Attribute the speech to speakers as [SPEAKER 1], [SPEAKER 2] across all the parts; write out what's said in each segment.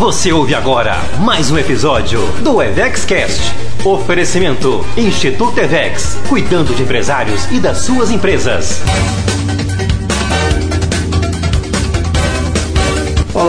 [SPEAKER 1] Você ouve agora mais um episódio do EvexCast. Oferecimento Instituto Evex, cuidando de empresários e das suas empresas.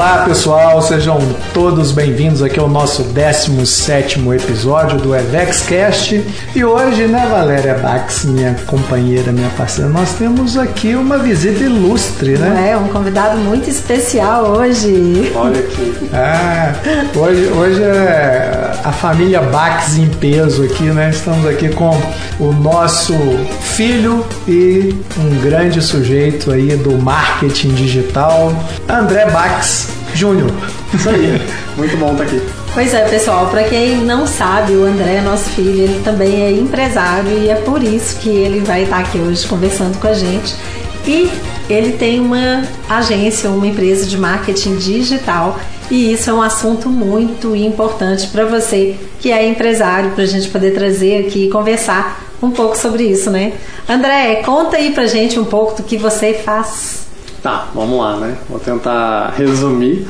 [SPEAKER 2] Olá pessoal, sejam todos bem-vindos aqui ao nosso 17 episódio do EvexCast. E hoje, né, Valéria Bax, minha companheira, minha parceira, nós temos aqui uma visita ilustre, né?
[SPEAKER 3] É, um convidado muito especial hoje.
[SPEAKER 2] Olha aqui. Ah, hoje, hoje é a família Bax em peso aqui, né? Estamos aqui com o nosso filho e um grande sujeito aí do marketing digital, André Bax. Júnior.
[SPEAKER 4] Isso aí. Muito bom estar aqui.
[SPEAKER 3] Pois é, pessoal, para quem não sabe, o André, nosso filho, ele também é empresário e é por isso que ele vai estar aqui hoje conversando com a gente. E ele tem uma agência, uma empresa de marketing digital e isso é um assunto muito importante para você que é empresário, para a gente poder trazer aqui e conversar um pouco sobre isso, né? André, conta aí pra gente um pouco do que você faz.
[SPEAKER 4] Tá, vamos lá, né? Vou tentar resumir.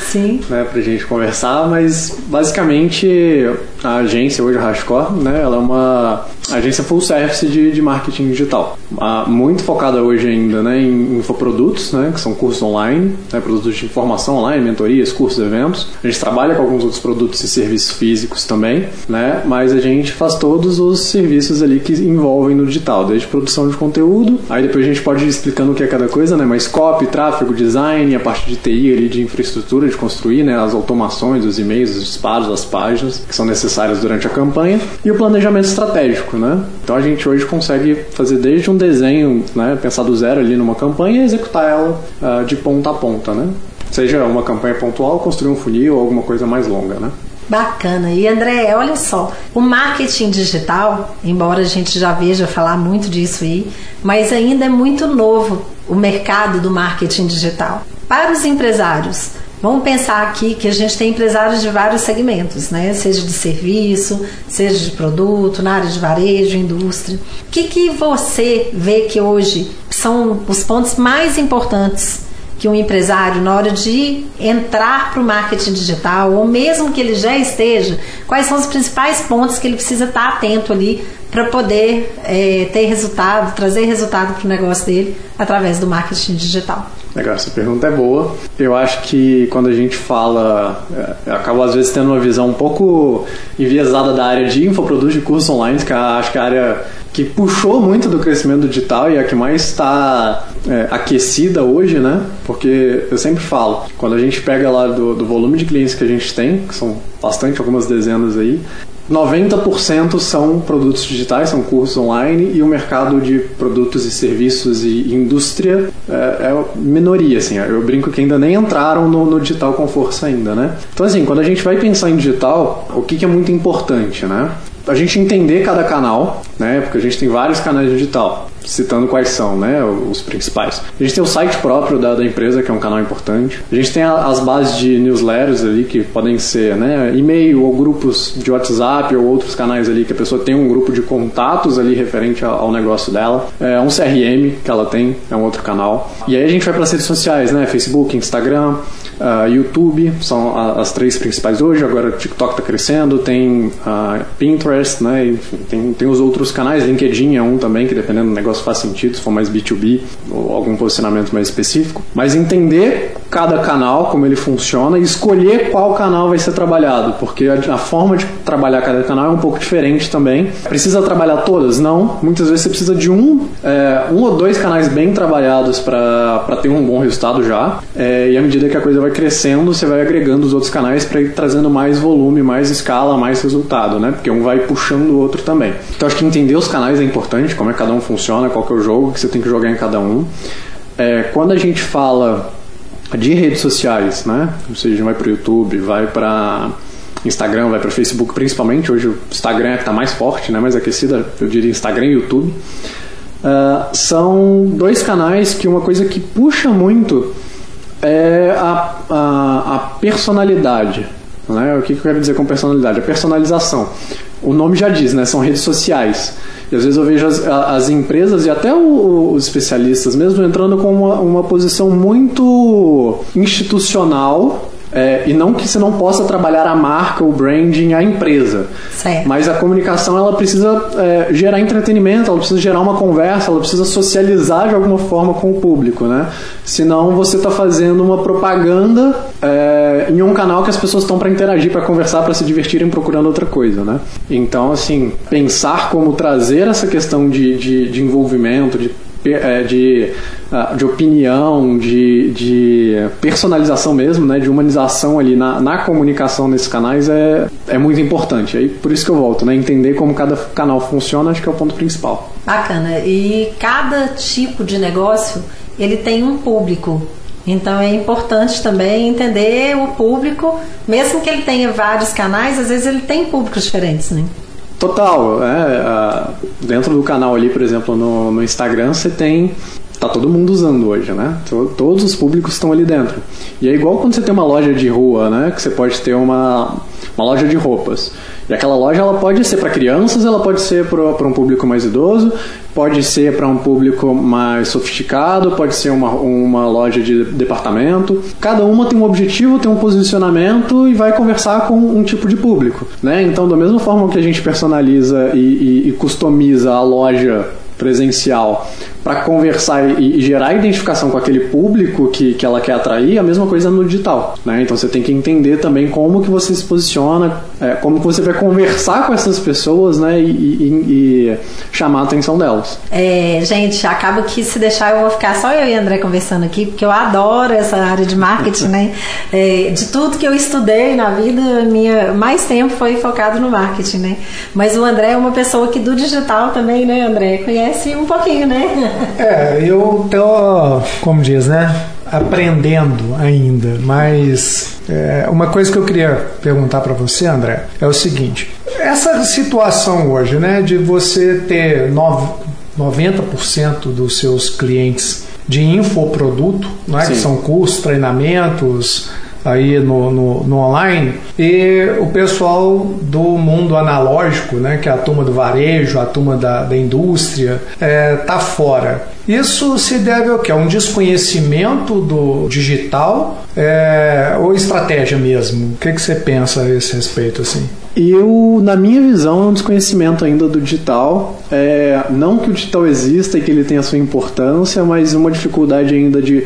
[SPEAKER 3] Sim.
[SPEAKER 4] né, pra gente conversar, mas basicamente a agência hoje, a Hashcore, né? Ela é uma agência full service de, de marketing digital. Ah, muito focada hoje ainda né, em infoprodutos, né, que são cursos online, né, produtos de informação online, mentorias, cursos, eventos. A gente trabalha com alguns outros produtos e serviços físicos também, né, mas a gente faz todos os serviços ali que envolvem no digital, desde produção de conteúdo, aí depois a gente pode ir explicando o que é cada coisa, né, mas copy, tráfego, design, a parte de TI ali, de infraestrutura, de construir né, as automações, os e-mails, os disparos, as páginas que são necessárias durante a campanha e o planejamento estratégico né? Então a gente hoje consegue fazer desde um desenho, né, pensar do zero ali numa campanha e executar ela uh, de ponta a ponta, né? Seja uma campanha pontual, construir um funil ou alguma coisa mais longa, né?
[SPEAKER 3] Bacana. E André, olha só, o marketing digital, embora a gente já veja falar muito disso aí, mas ainda é muito novo o mercado do marketing digital. Para os empresários, Vamos pensar aqui que a gente tem empresários de vários segmentos, né? Seja de serviço, seja de produto, na área de varejo, indústria. O que, que você vê que hoje são os pontos mais importantes que um empresário, na hora de entrar para o marketing digital, ou mesmo que ele já esteja, quais são os principais pontos que ele precisa estar atento ali para poder é, ter resultado, trazer resultado para o negócio dele através do marketing digital?
[SPEAKER 4] Legal, essa pergunta é boa. Eu acho que quando a gente fala, é, eu acabo às vezes tendo uma visão um pouco enviesada da área de infoprodutos de cursos online, que acho que é a área que puxou muito do crescimento digital e é a que mais está é, aquecida hoje, né? Porque eu sempre falo, quando a gente pega lá do, do volume de clientes que a gente tem, que são bastante, algumas dezenas aí, 90% são produtos digitais, são cursos online, e o mercado de produtos e serviços e indústria é, é minoria, assim. Eu brinco que ainda nem entraram no, no, digital com força ainda, né? Então, assim, quando a gente vai pensar em digital, o que, que é muito importante, né? A gente entender cada canal, né? Porque a gente tem vários canais digital citando quais são, né, os principais. A gente tem o site próprio da, da empresa, que é um canal importante. A gente tem a, as bases de newsletters ali, que podem ser, né, e-mail ou grupos de WhatsApp ou outros canais ali, que a pessoa tem um grupo de contatos ali referente ao, ao negócio dela. É um CRM que ela tem, é um outro canal. E aí a gente vai para as redes sociais, né, Facebook, Instagram, uh, YouTube, são as três principais hoje. Agora o TikTok está crescendo, tem uh, Pinterest, né, enfim, tem, tem os outros canais, LinkedIn é um também, que dependendo do negócio negócio faz sentido, se for mais B2B ou algum posicionamento mais específico. Mas entender cada canal, como ele funciona e escolher qual canal vai ser trabalhado, porque a, a forma de trabalhar cada canal é um pouco diferente também. Precisa trabalhar todas? Não. Muitas vezes você precisa de um, é, um ou dois canais bem trabalhados para ter um bom resultado já. É, e à medida que a coisa vai crescendo, você vai agregando os outros canais para ir trazendo mais volume, mais escala, mais resultado, né? Porque um vai puxando o outro também. Então acho que entender os canais é importante, como é que cada um funciona qual que é o jogo que você tem que jogar em cada um. É, quando a gente fala de redes sociais, né? Ou seja, vai para o YouTube, vai para Instagram, vai para Facebook, principalmente. Hoje o Instagram é que está mais forte, né? mais aquecida, eu diria Instagram e YouTube. Uh, são dois canais que uma coisa que puxa muito é a, a, a personalidade. Né? O que, que eu quero dizer com personalidade? A personalização. O nome já diz, né? são redes sociais. E às vezes eu vejo as, as empresas e até o, os especialistas mesmo entrando com uma, uma posição muito institucional É, e não que você não possa trabalhar a marca, o branding, a empresa.
[SPEAKER 3] Certo.
[SPEAKER 4] Mas a comunicação ela precisa é, gerar entretenimento, ela precisa gerar uma conversa, ela precisa socializar de alguma forma com o público, né? Senão você está fazendo uma propaganda é, em um canal que as pessoas estão para interagir, para conversar, para se divertirem procurando outra coisa, né? Então, assim, pensar como trazer essa questão de, de, de envolvimento, de de, ah, de opinião, de, de personalização mesmo, né, de humanização ali na, na comunicação nesses canais é, é muito importante. Aí por isso que eu volto, né, entender como cada canal funciona, acho que é o ponto principal.
[SPEAKER 3] Bacana. E cada tipo de negócio ele tem um público. Então é importante também entender o público, mesmo que ele tenha vários canais, às vezes ele tem públicos diferentes, né?
[SPEAKER 4] Total. É, dentro do canal ali, por exemplo, no, no Instagram, você tem tá todo mundo usando hoje, né? Todos os públicos estão ali dentro. E é igual quando você tem uma loja de rua, né? Que você pode ter uma, uma loja de roupas. E aquela loja ela pode ser para crianças, ela pode ser para um público mais idoso, pode ser para um público mais sofisticado, pode ser uma, uma loja de departamento. Cada uma tem um objetivo, tem um posicionamento e vai conversar com um tipo de público. Né? Então, da mesma forma que a gente personaliza e, e, e customiza a loja presencial para conversar e, e, gerar identificação com aquele público que, que ela quer atrair, a mesma coisa no digital. Né? Então você tem que entender também como que você se posiciona, é, como que você vai conversar com essas pessoas né? e, e, e chamar a atenção delas.
[SPEAKER 3] É, gente, acaba que se deixar eu vou ficar só eu e André conversando aqui, porque eu adoro essa área de marketing, né? É, de tudo que eu estudei na vida, minha mais tempo foi focado no marketing, né? Mas o André é uma pessoa que do digital também, né, André? Conhece um pouquinho, né?
[SPEAKER 2] É, eu tô, como diz, né? Aprendendo ainda, mas é, uma coisa que eu queria perguntar para você, André, é o seguinte: essa situação hoje, né, de você ter 90% dos seus clientes de infoproduto, né, que são cursos, treinamentos, aí no, no, no, online e o pessoal do mundo analógico, né, que é a turma do varejo, a turma da, da indústria, é, tá fora. Isso se deve ao que? A um desconhecimento do digital é, ou estratégia mesmo? O que, que você pensa a esse respeito assim?
[SPEAKER 4] Eu, na minha visão, é um desconhecimento ainda do digital. É, não que o digital exista e que ele tenha sua importância, mas uma dificuldade ainda de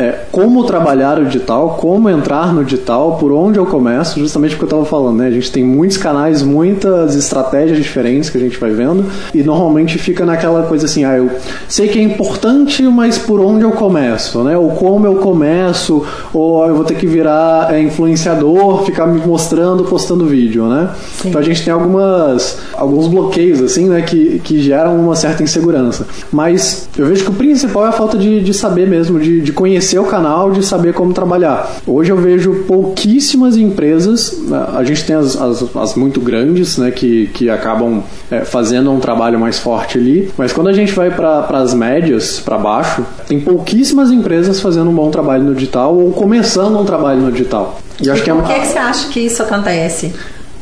[SPEAKER 4] é, como trabalhar o digital, como entrar no digital, por onde eu começo, justamente porque eu estava falando, né? A gente tem muitos canais, muitas estratégias diferentes que a gente vai vendo e normalmente fica naquela coisa assim, ah, eu sei que é importante, mas por onde eu começo, né? Ou como eu começo, ou eu vou ter que virar é, influenciador, ficar me mostrando, postando vídeo, né? Sim. Então a gente tem algumas alguns bloqueios assim, né, que, que geram uma certa insegurança. Mas eu vejo que o principal é a falta de, de saber mesmo, de, de conhecer conhecer o canal, de saber como trabalhar. Hoje eu vejo pouquíssimas empresas, né, a gente tem as, as, as muito grandes, né, que, que acabam é, fazendo um trabalho mais forte ali, mas quando a gente vai para as médias, para baixo, tem pouquíssimas empresas fazendo um bom trabalho no digital ou começando um trabalho no digital.
[SPEAKER 3] E, e acho que é... Por que, é que você acha que isso acontece?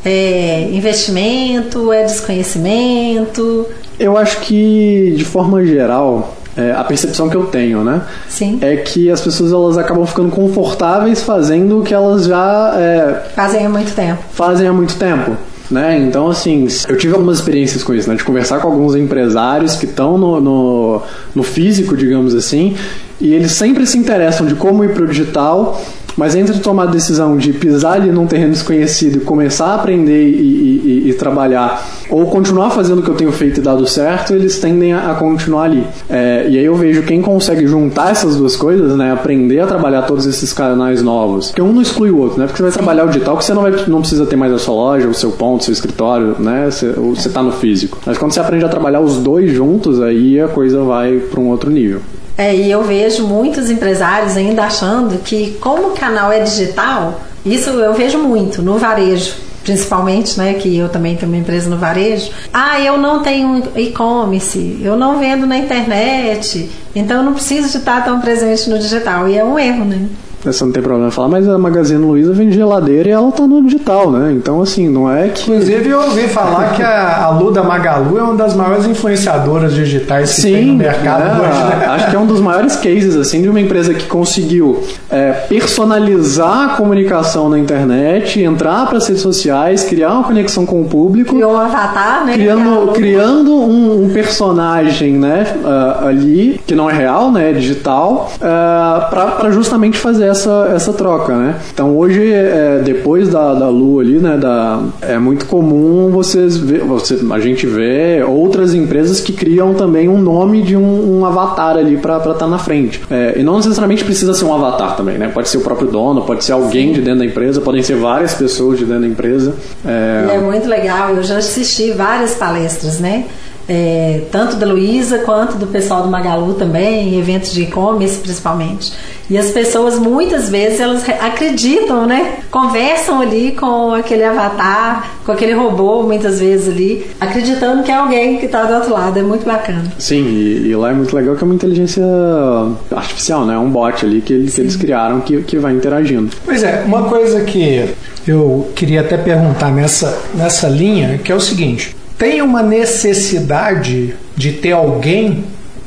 [SPEAKER 3] É investimento? É desconhecimento?
[SPEAKER 4] Eu acho que, de forma geral, é, a percepção que eu tenho, né?
[SPEAKER 3] Sim.
[SPEAKER 4] É que as pessoas elas acabam ficando confortáveis fazendo o que elas já é,
[SPEAKER 3] fazem há muito tempo.
[SPEAKER 4] Fazem há muito tempo. Né? Então, assim, eu tive algumas experiências com isso, né? De conversar com alguns empresários que estão no, no, no físico, digamos assim, e eles sempre se interessam de como ir para o digital mas entre tomar a decisão de pisar ali num terreno desconhecido e começar a aprender e, e, e trabalhar, ou continuar fazendo o que eu tenho feito e dado certo, eles tendem a, a continuar ali. É, e aí eu vejo quem consegue juntar essas duas coisas, né? Aprender a trabalhar todos esses canais novos. Porque um não exclui o outro, né? Porque você vai trabalhar o digital que você não, vai, não precisa ter mais a sua loja, o seu ponto, o seu escritório, né? Você, você tá no físico. Mas quando você aprende a trabalhar os dois juntos, aí a coisa vai para um outro nível.
[SPEAKER 3] É, e eu vejo muitos empresários ainda achando que, como o canal é digital, isso eu vejo muito no varejo principalmente, né, que eu também tenho uma empresa no varejo. Ah, eu não tenho e-commerce, eu não vendo na internet, então eu não preciso de estar tão presente no digital. E é um erro, né?
[SPEAKER 4] Você não tem problema falar, mas a Magazine Luiza vende geladeira e ela tá no digital, né? Então, assim, não é que.
[SPEAKER 2] Inclusive, eu ouvi falar que a, a Luda Magalu é uma das maiores influenciadoras digitais que
[SPEAKER 4] Sim,
[SPEAKER 2] tem no mercado
[SPEAKER 4] é,
[SPEAKER 2] hoje, né?
[SPEAKER 4] acho que é um dos maiores cases assim de uma empresa que conseguiu é, personalizar a comunicação na internet, entrar para as redes sociais, criar uma conexão com o público,
[SPEAKER 3] Criou um avatar, né?
[SPEAKER 4] criando, criando um, um personagem né, ah, ali, que não é real, né, é digital, para justamente fazer essa, essa troca. Né? Então hoje, é, depois da, da Lu ali, né, da, é muito comum vocês ver, você, a gente vê outras empresas que criam também um nome de um, um avatar ali para estar na frente. É, e não necessariamente precisa ser um avatar também, né? Pode ser o próprio dono, pode ser alguém de dentro da empresa, podem ser várias pessoas de dentro da empresa. É,
[SPEAKER 3] é muito legal, eu já assisti várias palestras, né? É, tanto da Luísa quanto do pessoal do Magalu também, em eventos de e-commerce principalmente. E as pessoas muitas vezes elas re- acreditam, né? Conversam ali com aquele avatar, com aquele robô muitas vezes ali, acreditando que é alguém que está do outro lado. É muito bacana.
[SPEAKER 4] Sim, e, e lá é muito legal que é uma inteligência artificial, né? É um bot ali que, eles- que eles criaram que, que vai interagindo.
[SPEAKER 2] Pois é, uma coisa que eu queria até perguntar nessa, nessa linha, que é o seguinte: tem uma necessidade de ter alguém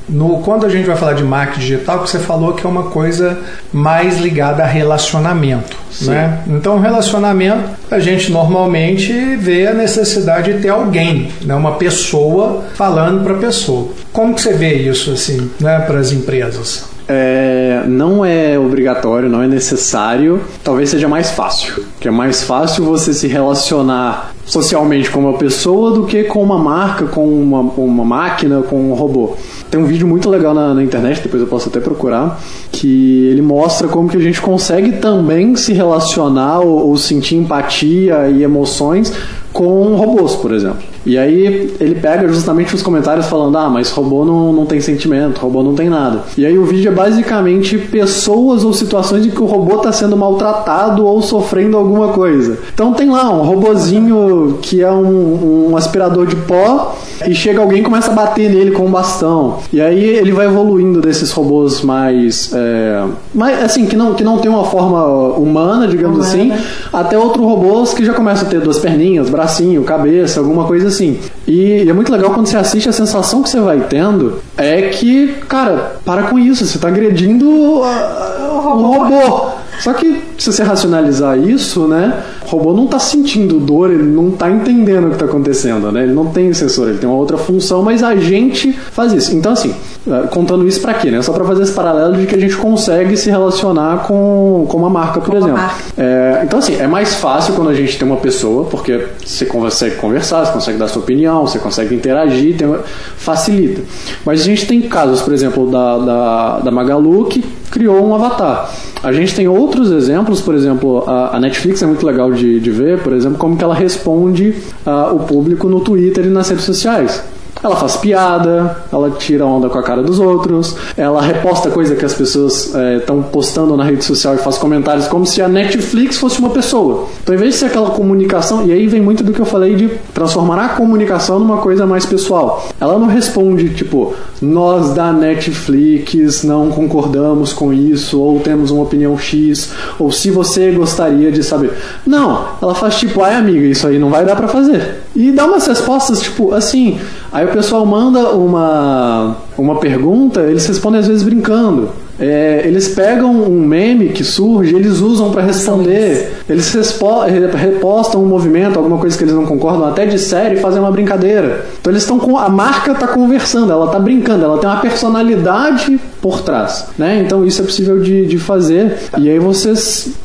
[SPEAKER 2] no quando a gente vai falar de marketing digital, que você falou que é uma coisa mais ligada a relacionamento, né? Então, relacionamento, a gente normalmente vê a necessidade de ter alguém, né? Uma pessoa falando para a pessoa. Como que você vê isso assim, né, para as empresas?
[SPEAKER 4] É, não é obrigatório, não é necessário. Talvez seja mais fácil. Que é mais fácil você se relacionar socialmente com uma pessoa do que com uma marca, com uma, uma máquina, com um robô. Tem um vídeo muito legal na, na internet, depois eu posso até procurar, que ele mostra como que a gente consegue também se relacionar ou, ou sentir empatia e emoções com robôs, por exemplo. E aí ele pega justamente os comentários falando, ah, mas robô não, não tem sentimento, robô não tem nada. E aí o vídeo é basicamente pessoas ou situações em que o robô está sendo maltratado ou sofrendo alguma coisa. Então tem lá um robozinho que é um, um aspirador de pó e chega alguém e começa a bater nele com um bastão. E aí ele vai evoluindo desses robôs mais, é, mais assim, que não, que não tem uma forma humana, digamos
[SPEAKER 3] Humana.
[SPEAKER 4] assim, até outros robôs que já começam a ter duas perninhas, bracinho, cabeça, alguma coisa assim. E, e é muito legal quando você assiste, a sensação que você vai tendo é que, cara, para com isso, você está agredindo ah, o robô. Só que se você racionalizar isso, né, o robô não está sentindo dor, ele não está entendendo o que está acontecendo, né? Ele não tem sensor, ele tem uma outra função, mas a gente faz isso. Então assim, eh, contando isso para quê, né? Só para fazer esse paralelo de que a gente consegue se relacionar com, com uma marca, por
[SPEAKER 3] Com
[SPEAKER 4] exemplo.
[SPEAKER 3] marca.
[SPEAKER 4] É, então, assim, é mais fácil quando a gente tem uma pessoa, porque você consegue conversar, você consegue dar sua opinião, você consegue interagir, tem, facilita. Mas a gente tem casos, por exemplo, da, da, da Magalu que criou um avatar. A gente tem outros exemplos, por exemplo, a, a Netflix é muito legal de, de ver, por exemplo, como que ela responde ah, o público no Twitter e nas redes sociais. Ela faz piada, ela tira onda com a cara dos outros, ela reposta coisa que as pessoas estão postando na rede social e faz comentários como se a Netflix fosse uma pessoa. Então, em vez de ser aquela comunicação, e aí vem muito do que eu falei de transformar a comunicação numa coisa mais pessoal. Ela não responde tipo, nós da Netflix não concordamos com isso, ou temos uma opinião X, ou se você gostaria de saber. Não, ela faz tipo, ai amiga, isso aí não vai dar pra fazer. E dá umas respostas tipo assim. Aí o pessoal manda uma, uma pergunta, eles respondem às vezes brincando. É, eles pegam um meme que surge, eles usam para responder. Eles respo- re- repostam um movimento, alguma coisa que eles não concordam, até de série, fazem uma brincadeira. Então eles estão com a marca tá conversando, ela tá brincando, ela tem uma personalidade por trás, né? Então isso é possível de, de fazer e aí você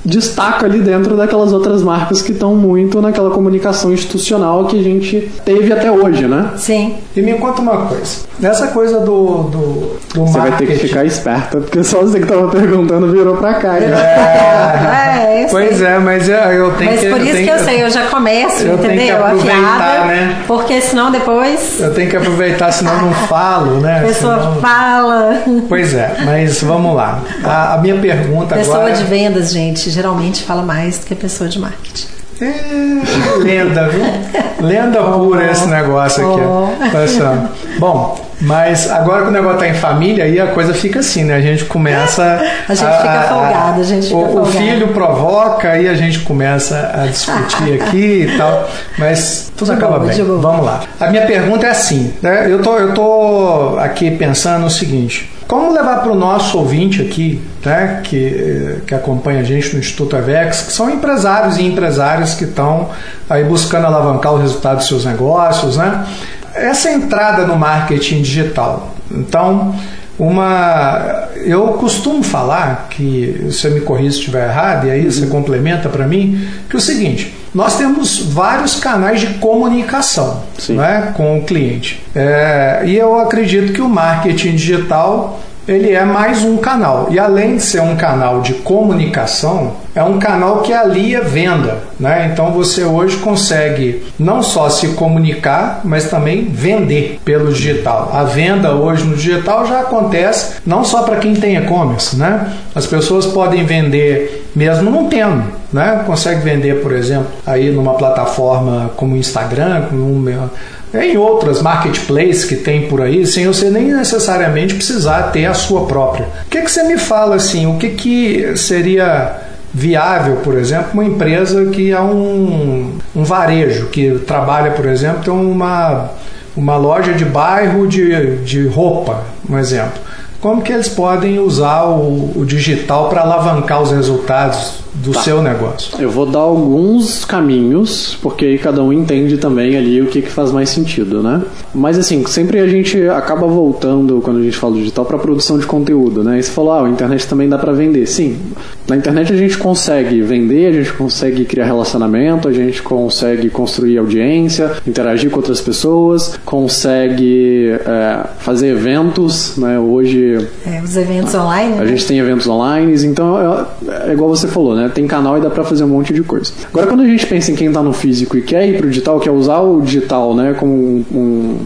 [SPEAKER 4] destaca ali dentro daquelas outras marcas que estão muito naquela comunicação institucional que a gente teve até hoje, né?
[SPEAKER 3] Sim.
[SPEAKER 2] E me conta uma coisa. Nessa coisa do, do, do
[SPEAKER 4] Você vai
[SPEAKER 2] marketing.
[SPEAKER 4] ter que ficar esperta, porque você que tava perguntando virou pra cá. né?
[SPEAKER 3] É, eu
[SPEAKER 2] Pois é, mas eu, eu tenho
[SPEAKER 3] Mas
[SPEAKER 2] que.
[SPEAKER 3] por isso
[SPEAKER 2] tenho
[SPEAKER 3] que eu sei, eu já começo,
[SPEAKER 2] eu tenho que
[SPEAKER 3] entendeu?
[SPEAKER 2] aproveitar,
[SPEAKER 3] Afiada,
[SPEAKER 2] né?
[SPEAKER 3] porque senão depois
[SPEAKER 2] Eu tenho que aproveitar, senão eu não falo, né?
[SPEAKER 3] a pessoa
[SPEAKER 2] Senão-
[SPEAKER 3] fala.
[SPEAKER 2] Pois é, mas vamos lá. A, a minha pergunta
[SPEAKER 3] Pessoa
[SPEAKER 2] agora.
[SPEAKER 3] de vendas, gente, geralmente fala mais do que pessoa de marketing.
[SPEAKER 2] É, lenda, viu? Lenda pura esse negócio aqui.
[SPEAKER 3] Oh.
[SPEAKER 2] Bom, Mas agora que o negócio tá em família, aí a coisa fica assim, né? A gente começa.
[SPEAKER 3] A gente fica folgado, a gente fica
[SPEAKER 2] o, o
[SPEAKER 3] folgado.
[SPEAKER 2] filho provoca, aí a gente começa a discutir aqui e tal. Mas tudo
[SPEAKER 3] De
[SPEAKER 2] acaba bem. Vamos lá. A minha pergunta é assim, né? Eu tô, eu tô aqui pensando o seguinte. Como levar para o nosso ouvinte aqui, né, que, que acompanha a gente no Instituto Avex, que são empresários e empresárias que estão aí buscando alavancar o resultado dos seus negócios, né? Essa entrada no marketing digital. Então, uma eu costumo falar que você me corrija se estiver errado e aí você complementa para mim que é o seguinte nós temos vários canais de comunicação né, com o cliente. É, e eu acredito que o marketing digital ele é mais um canal e além de ser um canal de comunicação é um canal que alia venda né? então você hoje consegue não só se comunicar mas também vender pelo digital a venda hoje no digital já acontece não só para quem tem e-commerce né? as pessoas podem vender mesmo não tendo né? consegue vender por exemplo aí numa plataforma como o Instagram como um, em outras marketplaces que tem por aí, sem você nem necessariamente precisar ter a sua própria. O que, que você me fala assim? O que, que seria viável, por exemplo, uma empresa que é um, um varejo, que trabalha, por exemplo, tem uma, uma loja de bairro de, de roupa, um exemplo. Como que eles podem usar o, o digital para alavancar os resultados do
[SPEAKER 4] Tá.
[SPEAKER 2] seu negócio?
[SPEAKER 4] Eu vou dar alguns caminhos, porque aí cada um entende também ali o que, que faz mais sentido, né? Mas assim, sempre a gente acaba voltando, quando a gente fala digital, para produção de conteúdo, né? E você falou, ah, a internet também dá para vender. Sim, na internet a gente consegue vender, a gente consegue criar relacionamento, a gente consegue construir audiência, interagir com outras pessoas, consegue é, fazer eventos, né? Hoje
[SPEAKER 3] É, os eventos online.
[SPEAKER 4] a
[SPEAKER 3] né?
[SPEAKER 4] gente tem eventos online, então é, é igual você falou, né? Tem canal e dá pra fazer um monte de coisa. Agora, quando a gente pensa em quem tá no físico e quer ir pro digital, quer usar o digital, né, como um, um,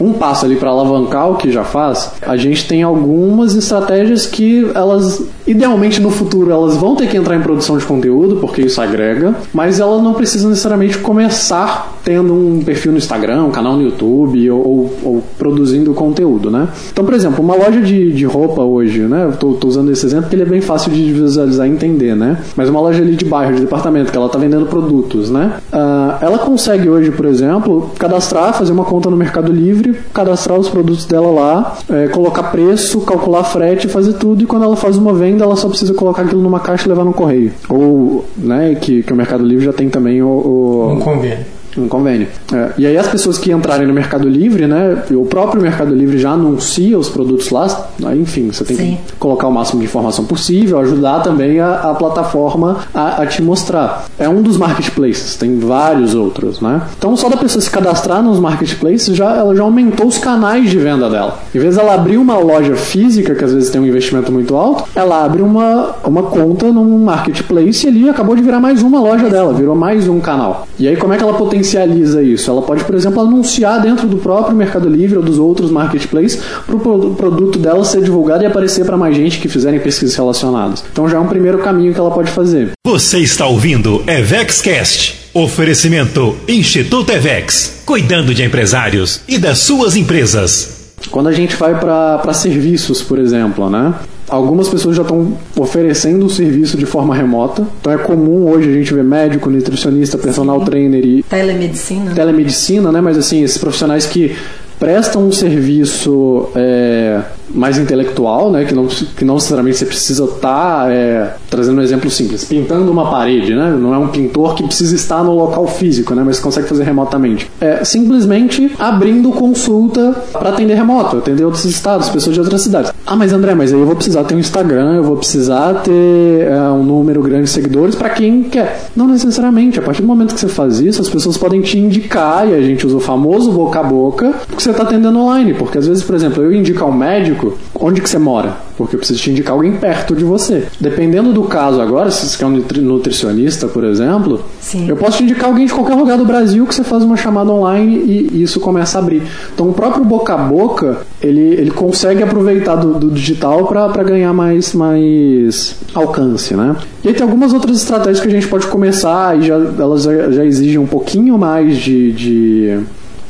[SPEAKER 4] um passo ali para alavancar o que já faz, a gente tem algumas estratégias que elas, idealmente no futuro, elas vão ter que entrar em produção de conteúdo, porque isso agrega, mas elas não precisam necessariamente começar tendo um perfil no Instagram, um canal no YouTube ou, ou- produzindo conteúdo, né? Então, por exemplo, uma loja de, de roupa hoje, né? Eu tô, tô usando esse exemplo porque ele é bem fácil de visualizar e entender, né? Mas uma loja ali de bairro, de departamento, que ela tá vendendo produtos, né? Ah, ela consegue hoje, por exemplo, cadastrar, fazer uma conta no Mercado Livre, cadastrar os produtos dela lá, eh, colocar preço, calcular frete, fazer tudo, e quando ela faz uma venda, ela só precisa colocar aquilo numa caixa e levar no correio. Ou, né, que, que o Mercado Livre já tem também o- o,
[SPEAKER 2] Um convênio.
[SPEAKER 4] Um convênio. É, e aí as pessoas que entrarem no Mercado Livre, né, o próprio Mercado Livre já anuncia os produtos lá, aí, enfim, você tem
[SPEAKER 3] Sim.
[SPEAKER 4] que colocar o máximo de informação possível, ajudar também a, a plataforma a, a te mostrar. É um dos marketplaces, tem vários outros, né? Então só da pessoa se cadastrar nos marketplaces, já, ela já aumentou os canais de venda dela. Em vez dela abrir uma loja física, que às vezes tem um investimento muito alto, ela abre uma, uma conta num marketplace e ali acabou de virar mais uma loja dela, virou mais um canal. E aí como é que ela potencializa isso? Ela pode, por exemplo, anunciar dentro do próprio Mercado Livre ou dos outros marketplaces para o produto dela ser divulgado e aparecer para mais gente que fizerem pesquisas relacionadas. Então já é um primeiro caminho que ela pode fazer.
[SPEAKER 1] Você está ouvindo EvexCast. Oferecimento Instituto Evex. Cuidando de empresários e das suas empresas.
[SPEAKER 4] Quando a gente vai para serviços, por exemplo, né? Algumas pessoas já estão oferecendo o serviço de forma remota. Então é comum hoje a gente ver médico, nutricionista, personal trainer e
[SPEAKER 3] Telemedicina. né?
[SPEAKER 4] telemedicina, né? Mas assim, esses profissionais que prestam um serviço é, mais intelectual, né? Que não, que não necessariamente você precisa estar, é, trazendo um exemplo simples, pintando uma parede, né? Não é um pintor que precisa estar no local físico, né? Mas consegue fazer remotamente. É simplesmente abrindo consulta para atender remoto, atender outros estados, pessoas de outras cidades. Ah, mas André, mas aí eu vou precisar ter um Instagram, eu vou precisar ter é, um número grande de seguidores para quem quer. Não necessariamente. A partir do momento que você faz isso, as pessoas podem te indicar, e a gente usa o famoso boca a boca, você está atendendo online. Porque às vezes, por exemplo, eu indicar um médico, onde que você mora? Porque eu preciso te indicar alguém perto de você. Dependendo do caso agora, se você quer um nutri- nutricionista, por exemplo,
[SPEAKER 3] Sim.
[SPEAKER 4] eu posso te indicar alguém de qualquer lugar do Brasil que você faz uma chamada online e isso começa a abrir. Então o próprio boca a boca, ele, ele consegue aproveitar do, do digital para ganhar mais, mais alcance, né? E aí tem algumas outras estratégias que a gente pode começar e já, elas já, já exigem um pouquinho mais de, de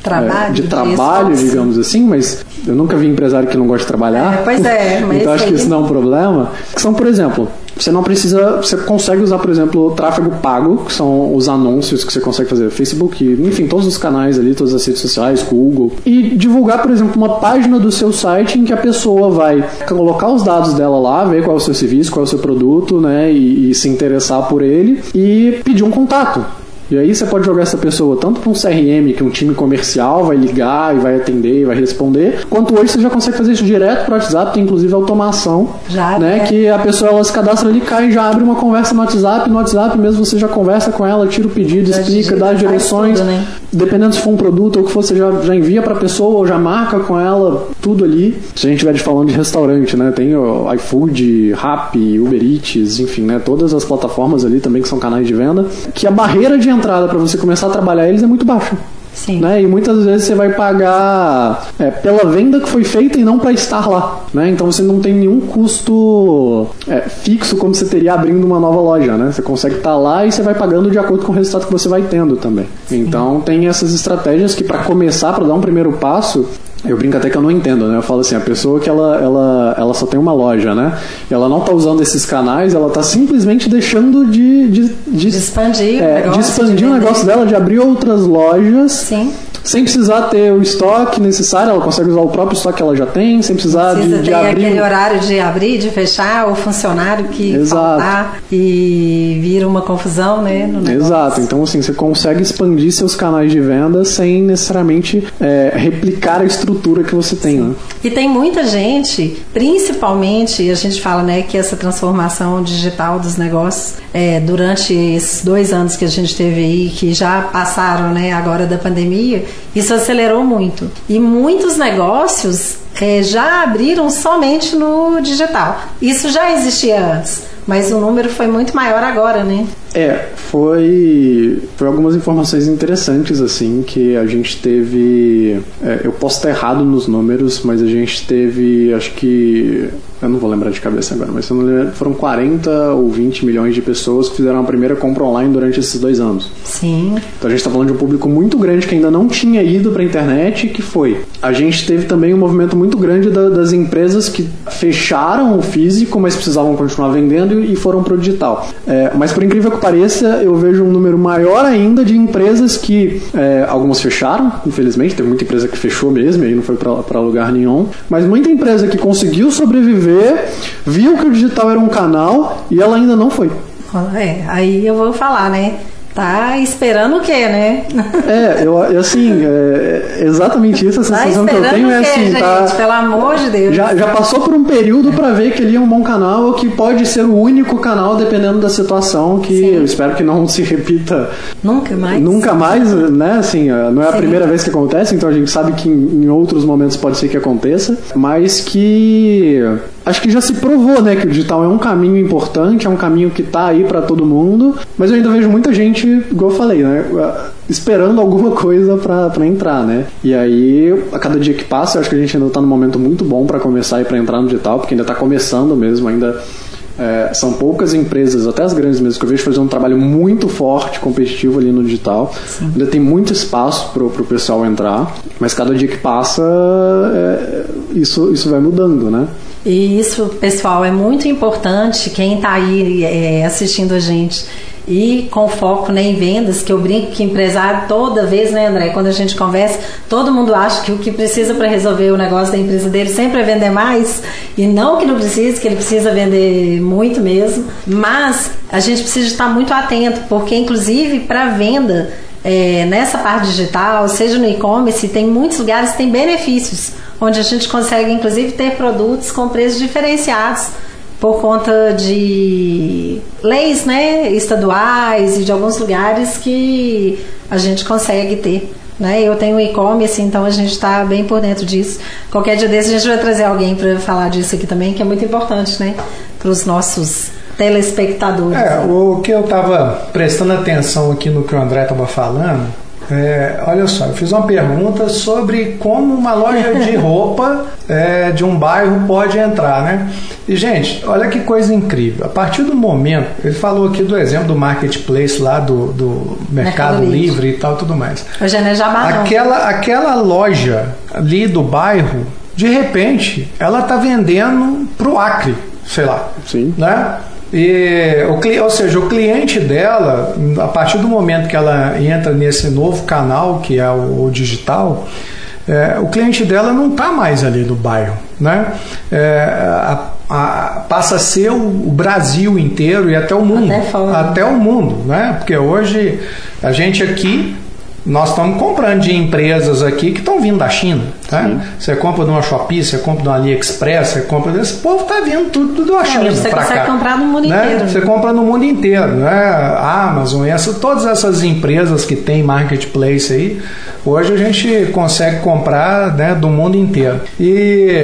[SPEAKER 3] trabalho,
[SPEAKER 4] de
[SPEAKER 3] de
[SPEAKER 4] trabalho,
[SPEAKER 3] esforço.
[SPEAKER 4] digamos assim, mas eu nunca vi empresário que não gosta de trabalhar.
[SPEAKER 3] É, pois é, mas
[SPEAKER 4] então acho que
[SPEAKER 3] aí-
[SPEAKER 4] isso não é um problema. Que são, por exemplo, você não precisa, você consegue usar, por exemplo, tráfego pago, que são os anúncios que você consegue fazer Facebook, enfim, todos os canais ali, todas as redes sociais, Google, e divulgar, por exemplo, uma página do seu site em que a pessoa vai colocar os dados dela lá, ver qual é o seu serviço, qual é o seu produto, né, e, e se interessar por ele e pedir um contato. E aí você pode jogar essa pessoa tanto para um CRM, que um time comercial vai ligar e vai atender e vai responder, quanto hoje você já consegue fazer isso direto para o WhatsApp, tem inclusive automação,
[SPEAKER 3] Já,
[SPEAKER 4] né?
[SPEAKER 3] é.
[SPEAKER 4] Que a pessoa ela se cadastra ali, cai e já abre uma conversa no WhatsApp, no WhatsApp mesmo você já conversa com ela, tira o pedido,
[SPEAKER 3] Já
[SPEAKER 4] explica, dá as direções,
[SPEAKER 3] tudo, né?
[SPEAKER 4] dependendo se for um produto ou o que for, você já, já envia para a pessoa ou já marca com ela tudo ali. Se a gente estiver falando de restaurante, né? Tem o iFood, Rappi, Uber Eats, enfim, né? Todas as plataformas ali também que são canais de venda, que a barreira de entrada para você começar a trabalhar eles é muito baixa.
[SPEAKER 3] Sim.
[SPEAKER 4] Né? E muitas vezes você vai pagar é, pela venda que foi feita e não para estar lá. Né? Então você não tem nenhum custo é, fixo como você teria abrindo uma nova loja. Né? Você consegue estar lá e você vai pagando de acordo com o resultado que você vai tendo também. Então tem essas estratégias que para começar, para dar um primeiro passo, eu brinco até que eu não entendo, né? Eu falo assim, a pessoa que ela, ela, ela só tem uma loja, né? Ela não tá usando esses canais, ela tá simplesmente deixando de, de, de,
[SPEAKER 3] De expandir o
[SPEAKER 4] é,
[SPEAKER 3] negócio,
[SPEAKER 4] de expandir o negócio dela, de abrir outras lojas
[SPEAKER 3] Sim.
[SPEAKER 4] Sem precisar ter o estoque necessário, ela consegue usar o próprio estoque que ela já tem, sem precisar
[SPEAKER 3] Precisa
[SPEAKER 4] de, de
[SPEAKER 3] ter
[SPEAKER 4] abrir.
[SPEAKER 3] aquele horário de abrir, de fechar, o funcionário que
[SPEAKER 4] Exato.
[SPEAKER 3] faltar e vira uma confusão, né?
[SPEAKER 4] Exato, então assim, você consegue expandir seus canais de venda sem necessariamente é, replicar a estrutura que você tem, né?
[SPEAKER 3] E tem muita gente, principalmente, a gente fala né, que essa transformação digital dos negócios, é, durante esses dois anos que a gente teve aí, que já passaram né, agora da pandemia, isso acelerou muito. E muitos negócios é, já abriram somente no digital. Isso já existia antes, mas o número foi muito maior agora, né?
[SPEAKER 4] É, foi, foi algumas informações interessantes, assim, que a gente teve. é, eu posso estar errado nos números, mas a gente teve, acho que. Eu não vou lembrar de cabeça agora, mas se eu não lembro, foram 40 ou 20 milhões de pessoas que fizeram a primeira compra online durante esses dois anos.
[SPEAKER 3] Sim,
[SPEAKER 4] Então a gente está falando de um público muito grande que ainda não tinha ido para a internet, que foi. A gente teve também um movimento muito grande da- das empresas que fecharam o físico, mas precisavam continuar vendendo e foram para o digital. É, mas por incrível que pareça, eu vejo um número maior ainda de empresas que é, algumas fecharam, infelizmente, teve muita empresa que fechou mesmo, e aí não foi para lugar nenhum. Mas muita empresa que conseguiu sobreviver, viu que o digital era um canal e ela ainda não foi.
[SPEAKER 3] é, aí eu vou falar, né? Tá esperando o quê, né?
[SPEAKER 4] É, eu, assim, é, exatamente isso, a
[SPEAKER 3] Tá
[SPEAKER 4] sensação que eu tenho é assim,
[SPEAKER 3] gente?
[SPEAKER 4] tá.
[SPEAKER 3] Pelo amor de Deus.
[SPEAKER 4] Já, já passou por um período pra ver que ele é um bom canal ou que pode ser o único canal dependendo da situação que
[SPEAKER 3] Sim.
[SPEAKER 4] eu espero que não se repita
[SPEAKER 3] Nunca mais.
[SPEAKER 4] nunca mais, né? Assim, eh, não é a
[SPEAKER 3] Sim.
[SPEAKER 4] primeira vez que acontece, então a gente sabe que em, em outros momentos pode ser que aconteça, mas que acho que já se provou, né, que o digital é um caminho importante, é um caminho que tá aí pra todo mundo, mas eu ainda vejo muita gente, igual eu falei, né, esperando alguma coisa pra entrar, né? E aí, a cada dia que passa, eu acho que a gente ainda tá num momento muito bom pra começar e pra entrar no digital, porque ainda tá começando mesmo, ainda é, são poucas empresas, até as grandes mesmo, que eu vejo fazer um trabalho muito forte, competitivo ali no digital. Ainda tem muito espaço pro, pro pessoal entrar, mas cada dia que passa, é, isso, isso vai mudando, né?
[SPEAKER 3] E isso, pessoal, é muito importante. Quem está aí é, assistindo a gente e com foco né, em vendas, que eu brinco que empresário toda vez, né, André, quando a gente conversa, todo mundo acha que o que precisa para resolver o negócio da empresa dele sempre é vender mais, e não que não precisa, que ele precisa vender muito mesmo, mas a gente precisa estar muito atento, porque inclusive para venda é, nessa parte digital, seja no e-commerce, tem muitos lugares que tem benefícios, onde a gente consegue inclusive ter produtos com preços diferenciados por conta de leis né, estaduais e de alguns lugares que a gente consegue ter. Né? Eu tenho e-commerce, então a gente está bem por dentro disso. Qualquer dia desse a gente vai trazer alguém para falar disso aqui também, que é muito importante né, para os nossos telespectadores.
[SPEAKER 2] É, o que eu estava prestando atenção aqui no que o André estava falando É, olha só, eu fiz uma pergunta sobre como uma loja de roupa é, de um bairro pode entrar, né? E, gente, olha que coisa incrível. A partir do momento, ele falou aqui do exemplo do marketplace lá do, do Mercado, Mercado Livre. Livre. e tal, tudo mais.
[SPEAKER 3] Hoje é Jabá,
[SPEAKER 2] aquela, aquela loja ali do bairro, de repente, ela tá vendendo pro Acre, sei lá.
[SPEAKER 4] Sim.
[SPEAKER 2] Né? E, o, ou seja, o cliente dela, a partir do momento que ela entra nesse novo canal, que é o, o digital, é, o cliente dela não está mais ali no bairro. Né? É, a, a, passa a ser o, o, Brasil inteiro e até o mundo.
[SPEAKER 3] Até,
[SPEAKER 2] até o mundo. Né? Porque hoje a gente aqui nós estamos comprando de empresas aqui que estão vindo da China. Tá? Você compra de uma Shopee, você compra de uma AliExpress, você compra desse povo está vindo tudo da China.
[SPEAKER 3] Você consegue
[SPEAKER 2] cá,
[SPEAKER 3] comprar no mundo
[SPEAKER 2] né?
[SPEAKER 3] inteiro.
[SPEAKER 2] Você compra no mundo inteiro. Né? Amazon, essa, todas essas empresas que tem marketplace aí, hoje a gente consegue comprar né, do mundo inteiro. E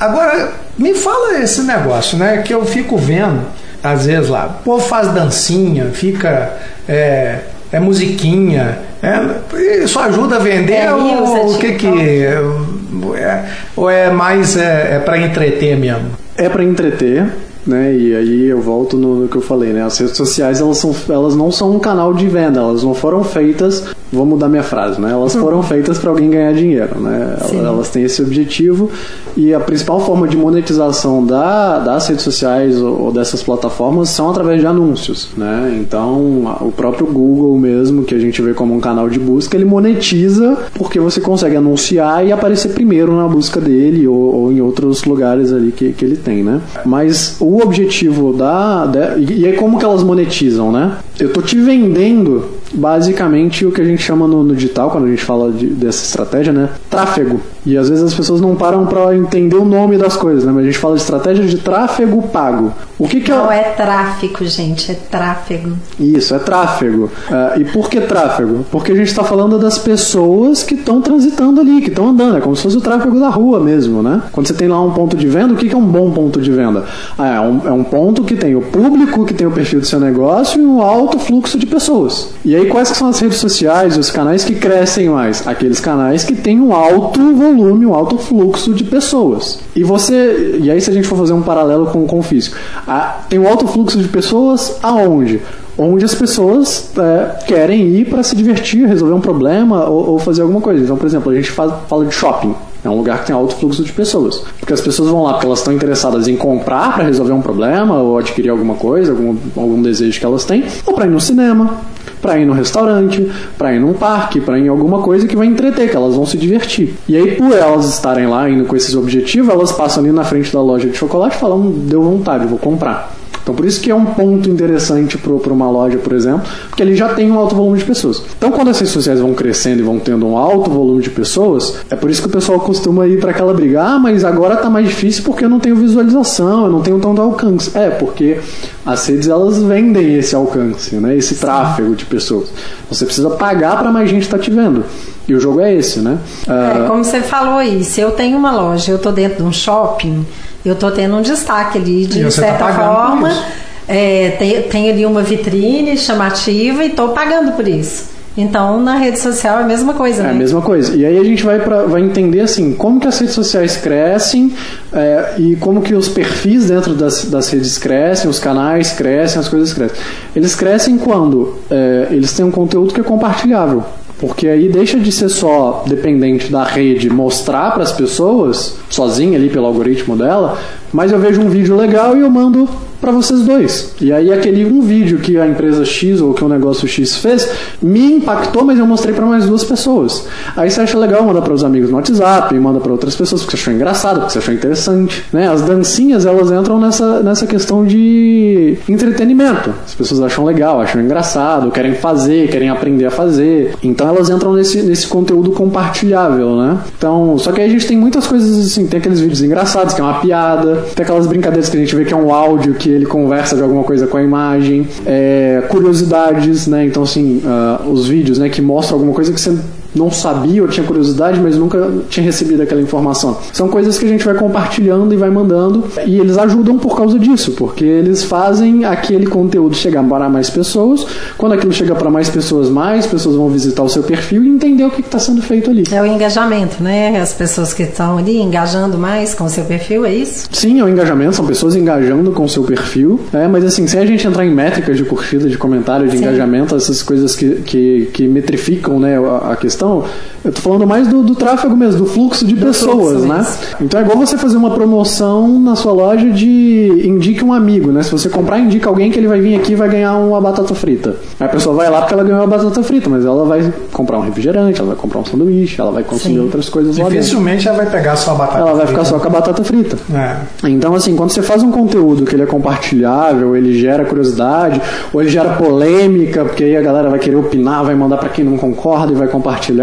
[SPEAKER 2] agora me fala esse negócio, né? Que eu fico vendo, às vezes lá, o povo faz dancinha, fica. É, é musiquinha. É, isso ajuda a vender é ou o que que é, ou é mais é, é para entreter mesmo?
[SPEAKER 4] É para entreter, né? E aí eu volto no, no, que eu falei, né? As redes sociais elas, são, elas não são um canal de venda, elas não foram feitas vou mudar minha frase, né? Elas foram feitas para alguém ganhar dinheiro, né? Sim. Elas têm esse objetivo e a principal forma de monetização da, das redes sociais ou, dessas plataformas são através de anúncios, né? Então, o próprio Google mesmo, que a gente vê como um canal de busca, ele monetiza porque você consegue anunciar e aparecer primeiro na busca dele ou, ou em outros lugares ali que, que ele tem, né? Mas o objetivo da, e aí como que elas monetizam, né? Eu tô te vendendo basicamente o que a gente chama no, no digital, quando a gente fala de, dessa estratégia, né? Tráfego. E às vezes as pessoas não param para entender o nome das coisas, né? Mas a gente fala de estratégia de tráfego pago. O que, que
[SPEAKER 3] é? Não é tráfico, gente, é tráfego.
[SPEAKER 4] Isso, é tráfego. Uh, e por que tráfego? Porque a gente está falando das pessoas que estão transitando ali, que estão andando. É como se fosse o tráfego da rua mesmo, né? Quando você tem lá um ponto de venda, o que, que é um bom ponto de venda? Ah, é, um, é um ponto que tem o público, que tem o perfil do seu negócio e um alto fluxo de pessoas. E aí, quais são as redes sociais, os canais que crescem mais? Aqueles canais que têm um alto volume, um alto fluxo de pessoas. E você, e aí se a gente for fazer um paralelo com, o físico, a, tem um alto fluxo de pessoas aonde? Onde as pessoas é, querem ir para se divertir, resolver um problema ou, ou, fazer alguma coisa. Então, por exemplo, a gente faz, fala de shopping. É um lugar que tem alto fluxo de pessoas. Porque as pessoas vão lá porque elas estão interessadas em comprar para resolver um problema ou adquirir alguma coisa, algum, algum desejo que elas têm, ou para ir no cinema, para ir no restaurante, para ir num parque, para ir em alguma coisa que vai entreter, que elas vão se divertir. E aí, por elas estarem lá indo com esses objetivos, elas passam ali na frente da loja de chocolate e falam: hum, deu vontade, vou comprar. Então por isso que é um ponto interessante para uma loja, por exemplo, porque ele já tem um alto volume de pessoas. Então quando as redes sociais vão crescendo e vão tendo um alto volume de pessoas, é por isso que o pessoal costuma ir para aquela briga, ah, mas agora tá mais difícil porque eu não tenho visualização, eu não tenho tanto alcance. É, porque as redes elas vendem esse alcance, né? esse tráfego de pessoas. Você precisa pagar para mais gente estar tá te vendo. E o jogo é esse, né?
[SPEAKER 3] É, como você falou aí, se eu tenho uma loja, eu estou dentro de um shopping, eu estou tendo um destaque ali de tá certa tá forma. É, tem, tem ali uma vitrine chamativa e estou pagando por isso. Então, na rede social é a mesma coisa,
[SPEAKER 4] né?
[SPEAKER 3] É
[SPEAKER 4] a mesma coisa. E aí a gente vai, pra, vai entender, assim, como que as redes sociais crescem é, e como que os perfis dentro das, das redes crescem, os canais crescem, as coisas crescem. Eles crescem quando é, eles têm um conteúdo que é compartilhável. Porque aí deixa de ser só dependente da rede mostrar para as pessoas, sozinha ali pelo algoritmo dela, mas eu vejo um vídeo legal e eu mando para vocês dois. E aí aquele um vídeo que a empresa X ou que o negócio X fez me impactou, mas eu mostrei para mais duas pessoas. Aí você acha legal mandar para os amigos no WhatsApp, manda para outras pessoas porque você achou engraçado, porque você achou interessante, né? As dancinhas elas entram nessa nessa questão de entretenimento. As pessoas acham legal, acham engraçado, querem fazer, querem aprender a fazer. Então elas entram nesse nesse conteúdo compartilhável, né? Então, só que aí a gente tem muitas coisas assim, tem aqueles vídeos engraçados que é uma piada, tem aquelas brincadeiras que a gente vê que é um áudio que ele conversa de alguma coisa com a imagem, é, curiosidades, né? Então, assim, uh, os vídeos, né, que mostram alguma coisa que você não sabia ou tinha curiosidade, mas nunca tinha recebido aquela informação. São coisas que a gente vai compartilhando e vai mandando e eles ajudam por causa disso, porque eles fazem aquele conteúdo chegar para mais pessoas. Quando aquilo chega para mais pessoas, mais pessoas vão visitar o seu perfil e entender o que está sendo feito ali.
[SPEAKER 3] É o engajamento, né? As pessoas que estão ali engajando mais com o seu perfil, é isso?
[SPEAKER 4] Sim, é o engajamento, são pessoas engajando com o seu perfil. É, mas assim, sem a gente entrar em métricas de curtida, de comentário, de Sim. engajamento, essas coisas que, que, que metrificam né, a, a questão, eu tô falando mais do, do tráfego mesmo, do fluxo de do pessoas, fluxo, né? Isso. Então é igual você fazer uma promoção na sua loja de indique um amigo, né? Se você comprar, indica alguém que ele vai vir aqui e vai ganhar uma batata frita. Aí a pessoa vai lá porque ela ganhou uma batata frita, mas ela vai comprar um refrigerante, ela vai comprar um sanduíche, ela vai consumir Sim. outras coisas
[SPEAKER 2] lá Dificilmente ela vai pegar só a batata
[SPEAKER 4] Ela vai ficar só com a batata frita. É. Então, assim, quando você faz um conteúdo que ele é compartilhável, ele gera curiosidade, ou ele gera polêmica, porque aí a galera vai querer opinar, vai mandar para quem não concorda e vai compartilhar,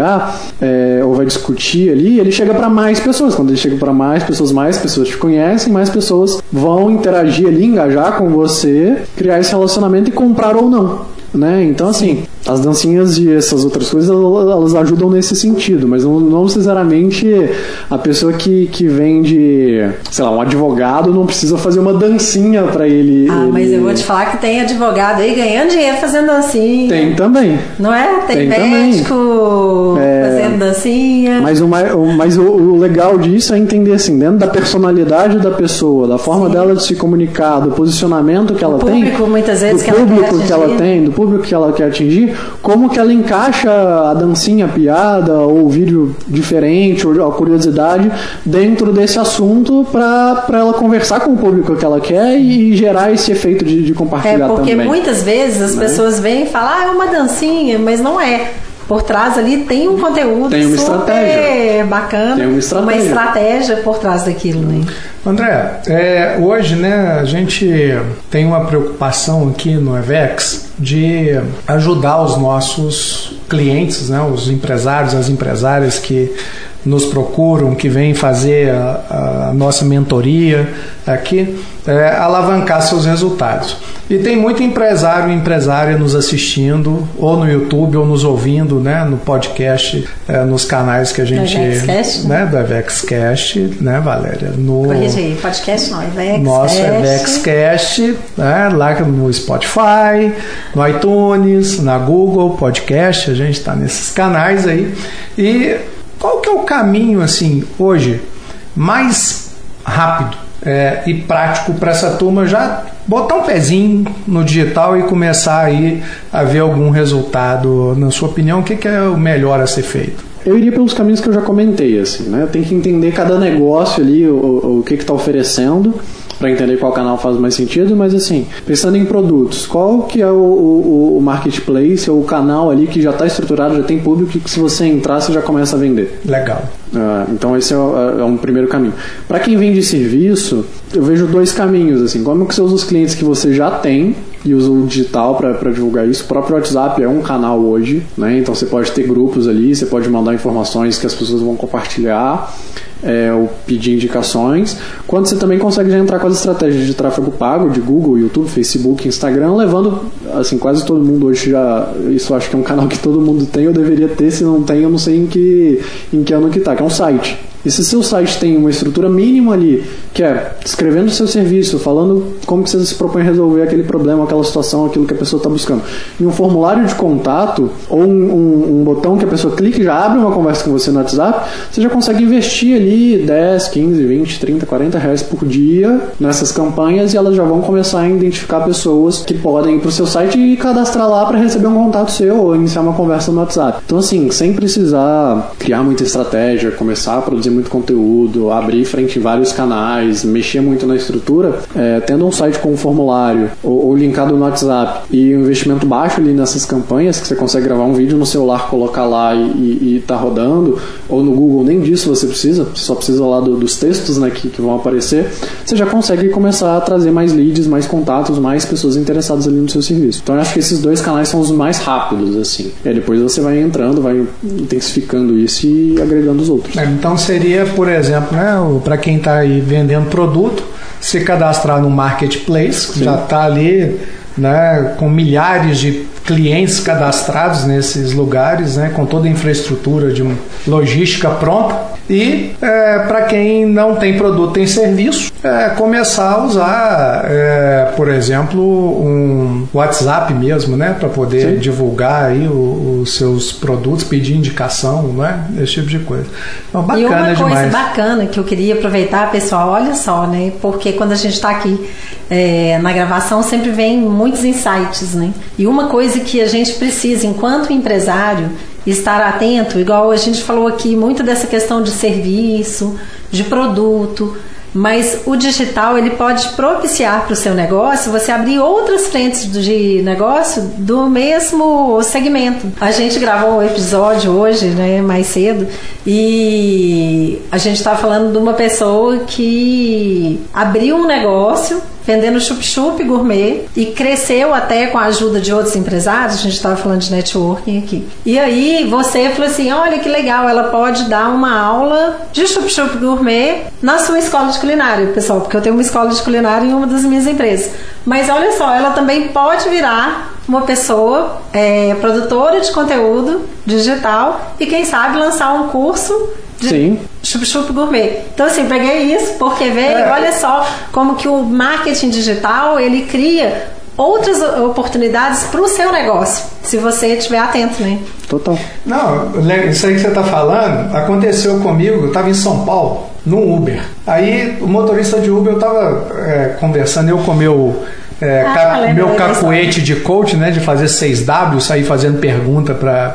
[SPEAKER 4] é, ou vai discutir ali, ele chega para mais pessoas. Quando ele chega para mais pessoas, mais pessoas te conhecem, mais pessoas vão interagir ali, engajar com você, criar esse relacionamento e comprar ou não. Né? Então, assim, as dancinhas e essas outras coisas elas ajudam nesse sentido, mas não, não necessariamente a pessoa que, que vende, sei lá, um advogado não precisa fazer uma dancinha para ele.
[SPEAKER 3] Ah,
[SPEAKER 4] ele...
[SPEAKER 3] mas eu vou te falar que tem advogado aí ganhando dinheiro fazendo dancinha.
[SPEAKER 4] Tem também.
[SPEAKER 3] Não é? Tem, tem médico é... fazendo dancinha.
[SPEAKER 4] Mas, o, mas o, o, legal disso é entender assim, dentro da personalidade da pessoa, da forma Sim. dela de se comunicar, do posicionamento que ela tem,
[SPEAKER 3] público, muitas vezes,
[SPEAKER 4] do que público ela que ela tem, do público que ela quer atingir como que ela encaixa a dancinha, a piada, ou o vídeo diferente, ou a curiosidade dentro desse assunto para ela conversar com o público que ela quer e gerar esse efeito de, de compartilhar
[SPEAKER 3] é porque
[SPEAKER 4] também.
[SPEAKER 3] muitas vezes as né? pessoas vêm e falam, ah, é uma dancinha, mas não é por trás ali tem um conteúdo
[SPEAKER 4] tem uma
[SPEAKER 3] super
[SPEAKER 4] estratégia.
[SPEAKER 3] bacana,
[SPEAKER 4] tem uma estratégia.
[SPEAKER 3] uma estratégia por trás daquilo, né?
[SPEAKER 2] André, é, hoje né, a gente tem uma preocupação aqui no EVEX de ajudar os nossos clientes, né, os empresários, as empresárias que nos procuram, que vêm fazer a, a nossa mentoria aqui, é, alavancar seus resultados. E tem muito empresário e empresária nos assistindo, ou no YouTube, ou nos ouvindo, né, no podcast, é, nos canais que a gente. Do
[SPEAKER 3] EvexCast, né?
[SPEAKER 2] né? Do EvexCast, né, Valéria?
[SPEAKER 3] No, aí, podcast não, EvexCast.
[SPEAKER 2] Nosso EvexCast, né, lá no Spotify, no iTunes, na Google Podcast, a gente está nesses canais aí. E qual que é o caminho, assim, hoje, mais rápido é, e prático para essa turma já botar um pezinho no digital e começar aí a ver algum resultado? Na sua opinião, o que, que é o melhor a ser feito?
[SPEAKER 4] Eu iria pelos caminhos que eu já comentei, assim, né? Tem que entender cada negócio ali, o, o que está oferecendo, para entender qual canal faz mais sentido, mas assim, pensando em produtos, qual que é o, o, o marketplace ou o canal ali que já está estruturado, já tem público que se você entrar você já começa a vender.
[SPEAKER 2] Legal.
[SPEAKER 4] Uh, então esse é, é, um primeiro caminho. Para quem vende serviço, eu vejo dois caminhos assim. Como que você usa os clientes que você já tem e usa o digital para divulgar isso. O próprio WhatsApp é um canal hoje, né? Então você pode ter grupos ali, você pode mandar informações que as pessoas vão compartilhar é, ou pedir indicações, quando você também consegue já entrar com as estratégias de tráfego pago, de Google, YouTube, Facebook, Instagram, levando, assim, quase todo mundo hoje já, isso acho que é um canal que todo mundo tem, eu deveria ter, se não tem, eu não sei em que, em que ano que tá, que é um site. E se seu site tem uma estrutura mínima ali, que é descrevendo o seu serviço, falando como que você se propõe a resolver aquele problema, aquela situação, aquilo que a pessoa está buscando, e um formulário de contato ou um, um, um, botão que a pessoa clica e já abre uma conversa com você no WhatsApp, você já consegue investir ali 10, 15, 20, 30, 40 reais por dia nessas campanhas e elas já vão começar a identificar pessoas que podem ir para o seu site e cadastrar lá para receber um contato seu ou iniciar uma conversa no WhatsApp. Então, assim, sem precisar criar muita estratégia, começar a produzir muito conteúdo, abrir frente em vários canais, mexer muito na estrutura, é, tendo um site com um formulário ou, ou, linkado no WhatsApp e um investimento baixo ali nessas campanhas, que você consegue gravar um vídeo no celular, colocar lá e, e, e tá rodando, ou no Google nem disso você precisa, você só precisa lá do, dos textos né, que, que vão aparecer, você já consegue começar a trazer mais leads, mais contatos, mais pessoas interessadas ali no seu serviço. Então eu acho que esses dois canais são os mais rápidos, assim. E depois você vai entrando, vai intensificando isso e agregando os outros.
[SPEAKER 2] É, então seria seria, por exemplo, né, para quem está aí vendendo produto, se cadastrar no marketplace, Sim. já está ali né, com milhares de clientes cadastrados nesses lugares, né, com toda a infraestrutura de logística pronta. E é, para quem não tem produto, tem serviço, é, começar a usar, é, por exemplo, um WhatsApp mesmo, né, para poder Sim. divulgar aí os seus produtos, pedir indicação, né, esse tipo de coisa.
[SPEAKER 3] Então, bacana e uma coisa demais. bacana que eu queria aproveitar, pessoal, olha só, né, porque quando a gente está aqui é, na gravação sempre vem muitos insights, né? E uma coisa que a gente precisa, enquanto empresário, estar atento, igual a gente falou aqui, muito dessa questão de serviço, de produto, mas o digital ele pode propiciar para o seu negócio você abrir outras frentes de negócio do mesmo segmento. A gente gravou um episódio hoje, né, mais cedo, e a gente está falando de uma pessoa que abriu um negócio vendendo chup-chup gourmet e cresceu até com a ajuda de outros empresários, a gente estava falando de networking aqui. E aí você falou assim, olha que legal, ela pode dar uma aula de chup-chup gourmet na sua escola de culinária, pessoal, porque eu tenho uma escola de culinária em uma das minhas empresas. Mas olha só, ela também pode virar uma pessoa é, produtora de conteúdo digital e quem sabe lançar um curso Sim. chup-chup gourmet. Então assim, peguei isso porque veio, é. olha só como que o marketing digital ele cria outras oportunidades para o seu negócio, se você estiver atento, né?
[SPEAKER 2] Total. Não, isso aí que você está falando aconteceu comigo. Eu estava em São Paulo, no Uber. Aí o motorista de Uber eu estava é, conversando, eu com meu é, ah, ca meu cacuete de coach, né, de fazer 6W, sair fazendo pergunta para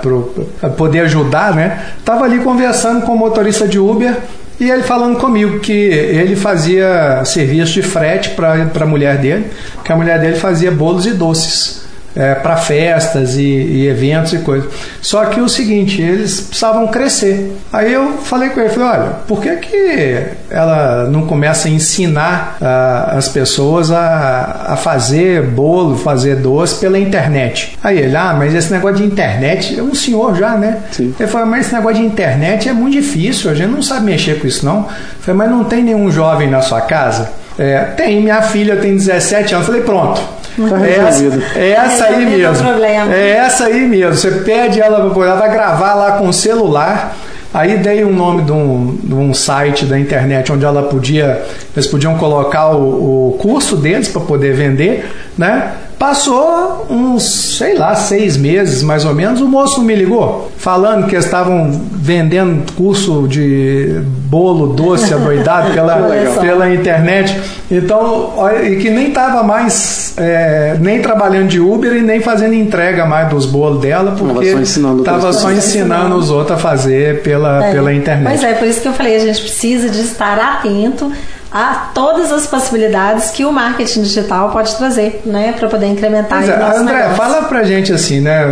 [SPEAKER 2] poder ajudar, né? Tava ali conversando com o motorista de Uber e ele falando comigo que ele fazia serviço de frete para a mulher dele, que a mulher dele fazia bolos e doces é, para festas e, e, eventos e coisas. Só que o seguinte, eles precisavam crescer. Aí eu falei com ele, falei, olha, por que, que ela não começa a ensinar uh, as pessoas a, a fazer bolo, fazer doce pela internet? Aí ele, ah, mas esse negócio de internet, é um senhor já, né? Sim. Ele falou, mas esse negócio de internet é muito difícil, a gente não sabe mexer com isso não. Eu falei, mas não tem nenhum jovem na sua casa? É, tem, minha filha tem 17 anos. Falei, pronto, Tá é essa, é essa aí mesmo. É essa aí mesmo. Você pede ela para ela vai gravar lá com o celular. Aí dei o um nome de um, de um, site da internet onde ela podia, eles podiam colocar o, o curso deles para poder vender, né? Passou uns, sei lá, seis meses mais ou menos, o moço me ligou, falando que estavam vendendo curso de bolo doce adoidado pela, pela internet. Então, e que nem estava mais é, nem trabalhando de Uber e nem fazendo entrega mais dos bolos dela, porque estava só ensinando os outros a fazer pela, é. pela internet.
[SPEAKER 3] Pois é, por isso que eu falei, a gente precisa de estar atento a todas as possibilidades que o marketing digital pode trazer, né, para poder incrementar
[SPEAKER 2] é,
[SPEAKER 3] o nosso
[SPEAKER 2] André,
[SPEAKER 3] negócio.
[SPEAKER 2] fala pra gente assim, né,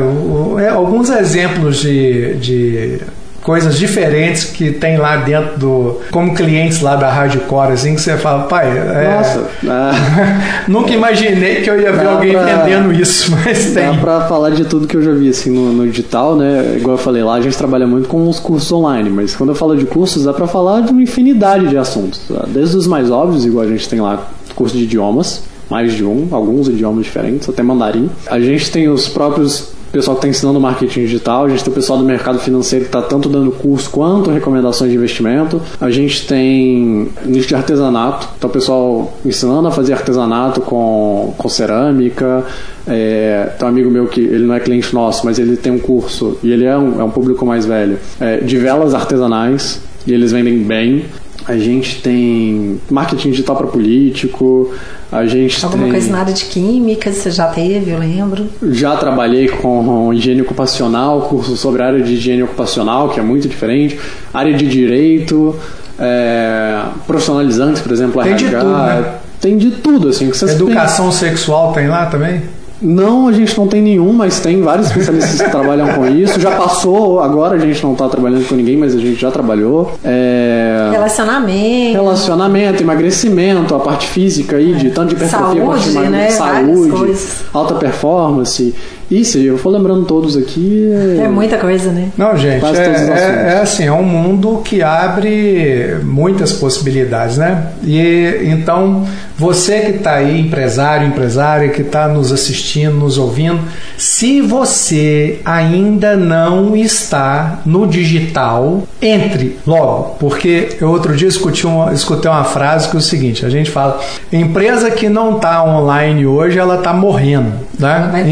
[SPEAKER 2] é, alguns exemplos de, de coisas diferentes que tem lá dentro do. como clientes lá da Hardcore, assim, que você fala, pai, é, Nossa, ah, nunca imaginei que eu ia ver alguém pra, vendendo isso, mas tem.
[SPEAKER 4] Dá pra falar de tudo que eu já vi assim no, no, digital, né? Igual eu falei lá, a gente trabalha muito com os cursos online, mas quando eu falo de cursos, dá pra falar de uma infinidade de assuntos. Tá? Desde os mais óbvios, igual a gente tem lá curso de idiomas, mais de um, alguns idiomas diferentes, até mandarim. A gente tem os próprios pessoal que está ensinando marketing digital, a gente tem o pessoal do mercado financeiro que está tanto dando curso quanto recomendações de investimento. A gente tem nicho de artesanato, então o pessoal ensinando a fazer artesanato com, com cerâmica. É, tem um amigo meu que ele não é cliente nosso, mas ele tem um curso e ele é um, é um público mais velho é, de velas artesanais e eles vendem bem. A gente tem marketing digital para político, a gente
[SPEAKER 3] Alguma
[SPEAKER 4] tem...
[SPEAKER 3] coisa na área de química, você já teve, eu lembro.
[SPEAKER 4] Já trabalhei com higiene ocupacional, curso sobre a área de higiene ocupacional, que é muito diferente, área de direito, é, profissionalizantes, por exemplo,
[SPEAKER 2] tem RH. De tudo, né?
[SPEAKER 4] Tem de tudo, assim.
[SPEAKER 2] Que Educação tem... sexual tem lá também?
[SPEAKER 4] Não, a gente não tem nenhum, mas tem vários especialistas que trabalham com isso. Já passou, agora a gente não está trabalhando com ninguém, mas a gente já trabalhou.
[SPEAKER 3] É... Relacionamento.
[SPEAKER 4] Relacionamento, emagrecimento, a parte física aí, de tanto de hipertrofia
[SPEAKER 3] saúde,
[SPEAKER 4] quanto de
[SPEAKER 3] né?
[SPEAKER 4] saúde, alta performance. Se eu for lembrando todos aqui.
[SPEAKER 3] É muita coisa, né?
[SPEAKER 2] Não, gente,
[SPEAKER 4] Quase todos os
[SPEAKER 2] é, é, é assim, é um mundo que abre muitas possibilidades, né? E então, você que está aí, empresário, empresária, que está nos assistindo, nos ouvindo, se você ainda não está no digital, entre logo, porque eu outro dia escutei uma, escutei uma frase que é o seguinte: a gente fala, empresa que não está online hoje, ela está morrendo, né?
[SPEAKER 3] Vai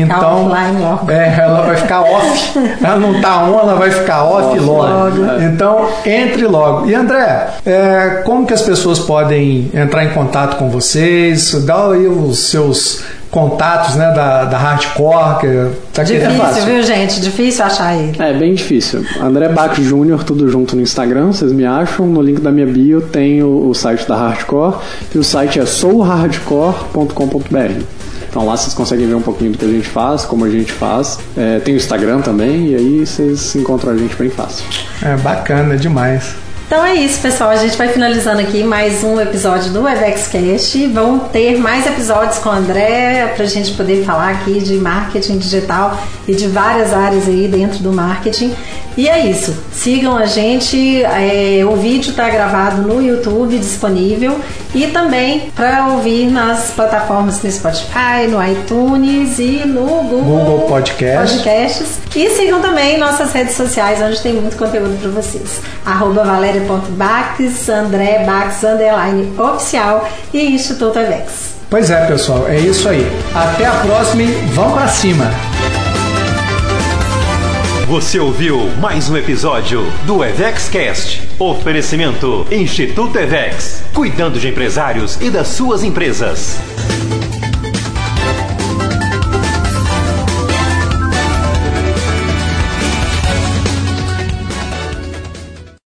[SPEAKER 2] então,
[SPEAKER 3] logo.
[SPEAKER 2] é, ela vai ficar off. ela não tá on, ela vai ficar off,
[SPEAKER 4] Off
[SPEAKER 2] logo.
[SPEAKER 4] logo.
[SPEAKER 2] Então, entre logo. E André, é, como que as pessoas podem entrar em contato com vocês? Dá aí os seus contatos né, da, da Hardcore, que tá querendo
[SPEAKER 3] Difícil,
[SPEAKER 2] fácil.
[SPEAKER 3] viu, gente? Difícil achar ele.
[SPEAKER 4] É bem difícil. André Bach Júnior, tudo junto no Instagram, vocês me acham. No link da minha bio tem o, o site da Hardcore e o site é souhardcore.com.br. Então lá vocês conseguem ver um pouquinho do que a gente faz, como a gente faz. É, tem o Instagram também e aí vocês encontram a gente bem fácil.
[SPEAKER 2] É bacana demais.
[SPEAKER 3] Então é isso, pessoal. A gente vai finalizando aqui mais um episódio do EvexCast. Vão ter mais episódios com o André pra gente poder falar aqui de marketing digital e de várias áreas aí dentro do marketing. E é isso. Sigam a gente. é, o vídeo está gravado no YouTube, disponível. E também para ouvir nas plataformas do Spotify, no iTunes e no Google,
[SPEAKER 2] Google Podcast.
[SPEAKER 3] Podcasts. E sigam também nossas redes sociais, onde tem muito conteúdo para vocês. Arroba valéria.bax, André Bax, underline oficial e Instituto Avex.
[SPEAKER 2] Pois é, pessoal, é isso aí. Até a próxima e vamos pra cima.
[SPEAKER 1] Você ouviu mais um episódio do EvexCast. Oferecimento Instituto Evex. Cuidando de empresários e das suas empresas.